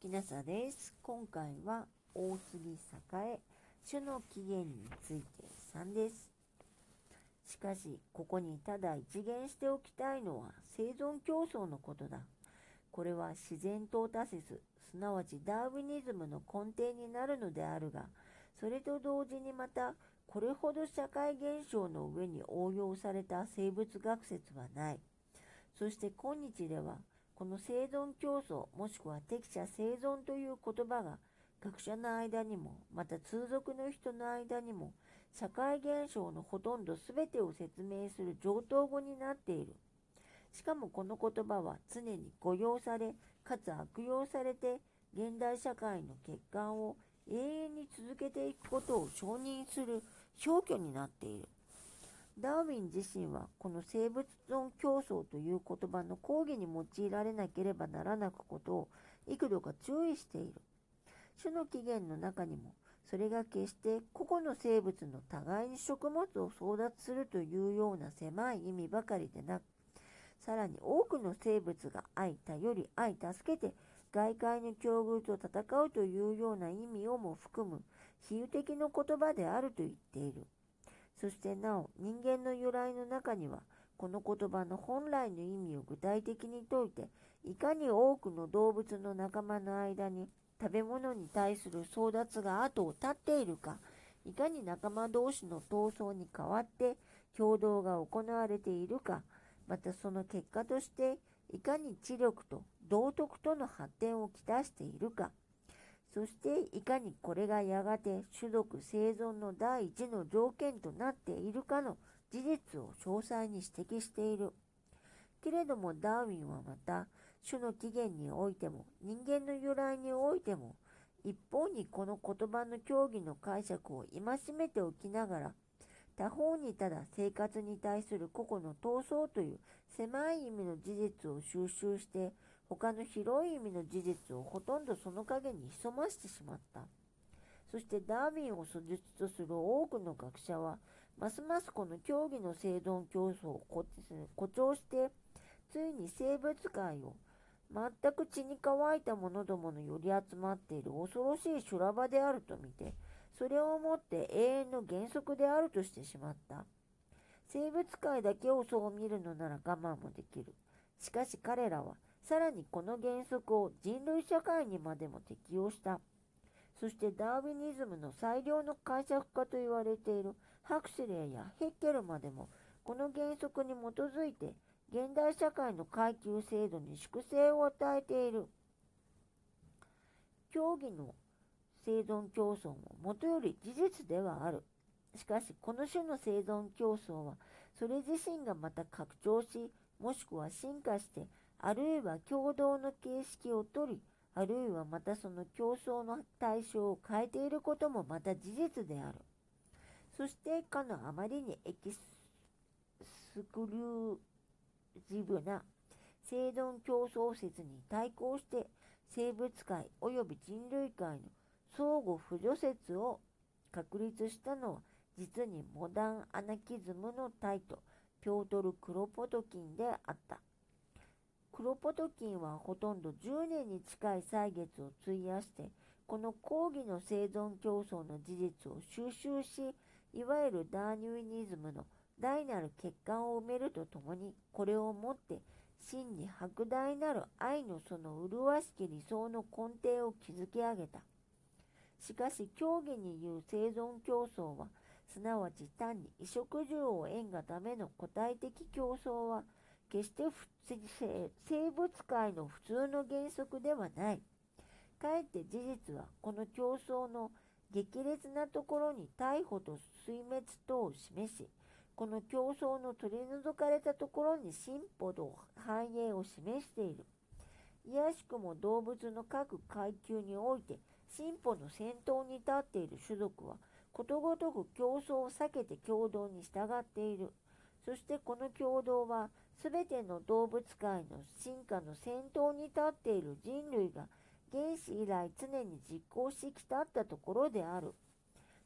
きなさです。今回は大杉栄、種の起源について3です。しかし、ここにただ一元しておきたいのは生存競争のことだ。これは自然淘汰説、すなわちダーウィニズムの根底になるのであるが、それと同時にまた、これほど社会現象の上に応用された生物学説はない。そして今日では、この生存競争もしくは適者生存という言葉が学者の間にもまた通俗の人の間にも社会現象のほとんど全てを説明する上等語になっている。しかもこの言葉は常に誤用されかつ悪用されて現代社会の欠陥を永遠に続けていくことを承認する標拠になっている。ダーウィン自身はこの生物存競争という言葉の講義に用いられなければならないことを幾度か注意している。種の起源の中にもそれが決して個々の生物の互いに食物を争奪するというような狭い意味ばかりでなく、さらに多くの生物が愛頼り愛助けて外界の境遇と戦うというような意味をも含む比喩的の言葉であると言っている。そしてなお人間の由来の中にはこの言葉の本来の意味を具体的に説いていかに多くの動物の仲間の間に食べ物に対する争奪が後を絶っているかいかに仲間同士の闘争に代わって共同が行われているかまたその結果としていかに知力と道徳との発展をきたしているかそしていかにこれがやがて種族生存の第一の条件となっているかの事実を詳細に指摘している。けれどもダーウィンはまた種の起源においても人間の由来においても一方にこの言葉の教義の解釈を戒めておきながら他方にただ生活に対する個々の闘争という狭い意味の事実を収集して他の広い意味の事実をほとんどその陰に潜ましてしまった。そしてダーウィンを素実とする多くの学者は、ますますこの競技の生存競争を誇張して、ついに生物界を全く血に乾いた者どもの寄り集まっている恐ろしい修羅場であると見て、それをもって永遠の原則であるとしてしまった。生物界だけをそう見るのなら我慢もできる。しかし彼らはさらにこの原則を人類社会にまでも適用した。そしてダーウィニズムの最良の解釈家と言われているハクスレーやヘッケルまでもこの原則に基づいて現代社会の階級制度に粛清を与えている。競技の生存競争ももとより事実ではある。しかしこの種の生存競争はそれ自身がまた拡張しもしくは進化してあるいは共同の形式をとり、あるいはまたその競争の対象を変えていることもまた事実である。そしてかのあまりにエキスクルージブな生存競争説に対抗して生物界及び人類界の相互扶助説を確立したのは実にモダンアナキズムのタイトピョートル・クロポトキンであった。クロポトキンはほとんど10年に近い歳月を費やしてこの講義の生存競争の事実を収集しいわゆるダーニュイニズムの大なる欠陥を埋めるとともにこれをもって真に莫大なる愛のその麗しき理想の根底を築き上げた。しかし競技に言う生存競争はすなわち単に衣食住を得んがための個体的競争は決して生物界の普通の原則ではない。かえって事実はこの競争の激烈なところに逮捕と水滅等を示し、この競争の取り除かれたところに進歩と繁栄を示している。いやしくも動物の各階級において進歩の先頭に立っている種族はことごとく競争を避けて共同に従っている。そしてこの共同は全ての動物界の進化の先頭に立っている人類が原始以来常に実行してきたったところである。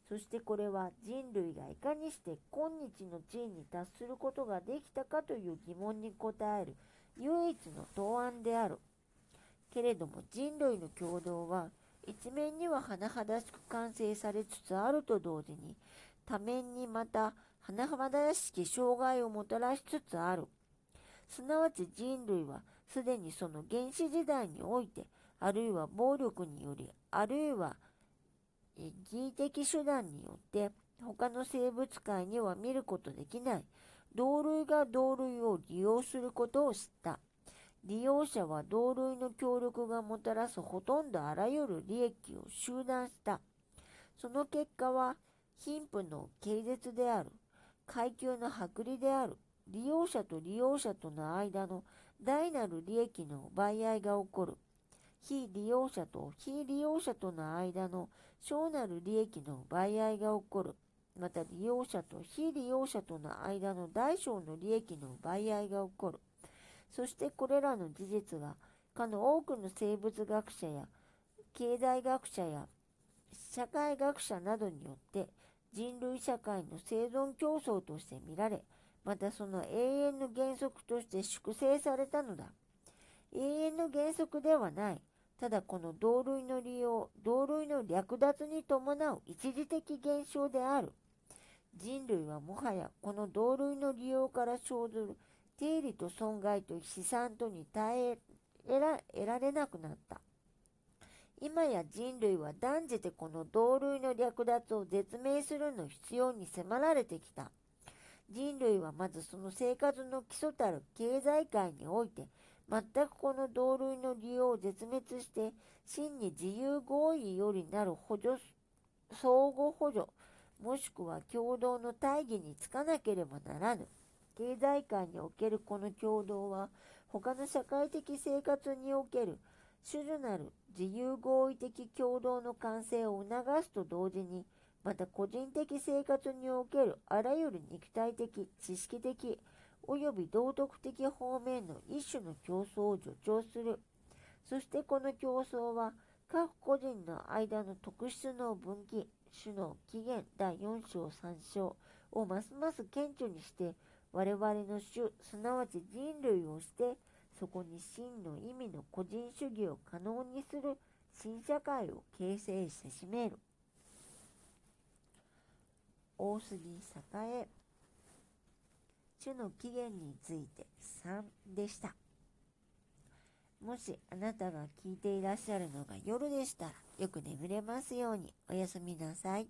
そしてこれは人類がいかにして今日の地位に達することができたかという疑問に答える唯一の答案である。けれども人類の共同は一面には甚だしく完成されつつあると同時に多面にまた甚だしき障害をもたらしつつある。すなわち人類はすでにその原始時代においてあるいは暴力によりあるいは義的手段によって他の生物界には見ることできない同類が同類を利用することを知った。利用者は同類の協力がもたらすほとんどあらゆる利益を集団した。その結果は貧富の軽絶である。階級の剥離である。利用者と利用者との間の大なる利益の奪い合いが起こる。非利用者と非利用者との間の小なる利益の奪い合いが起こる。また利用者と非利用者との間の大小の利益の奪い合いが起こる。そしてこれらの事実が、かの多くの生物学者や経済学者や社会学者などによって人類社会の生存競争として見られ、またその永遠の原則として粛清されたのだ。永遠の原則ではない。ただこの同類の利用、同類の略奪に伴う一時的現象である。人類はもはやこの同類の利用から生ずる定理と損害と資産とに耐え得られなくなった。今や人類は断じてこの同類の略奪を絶命するの必要に迫られてきた。人類はまずその生活の基礎たる経済界において全くこの同類の利用を絶滅して真に自由合意よりなる補助相互補助もしくは共同の大義につかなければならぬ経済界におけるこの共同は他の社会的生活における主樹なる自由合意的共同の完成を促すと同時にまた個人的生活におけるあらゆる肉体的知識的及び道徳的方面の一種の競争を助長する。そしてこの競争は各個人の間の特質の分岐、種の起源第4章3章をますます顕著にして我々の種、すなわち人類をして、そこに真の意味の個人主義を可能にする新社会を形成せしめる。大杉栄種の起源について3でした。もしあなたが聞いていらっしゃるのが夜でしたらよく眠れますようにおやすみなさい。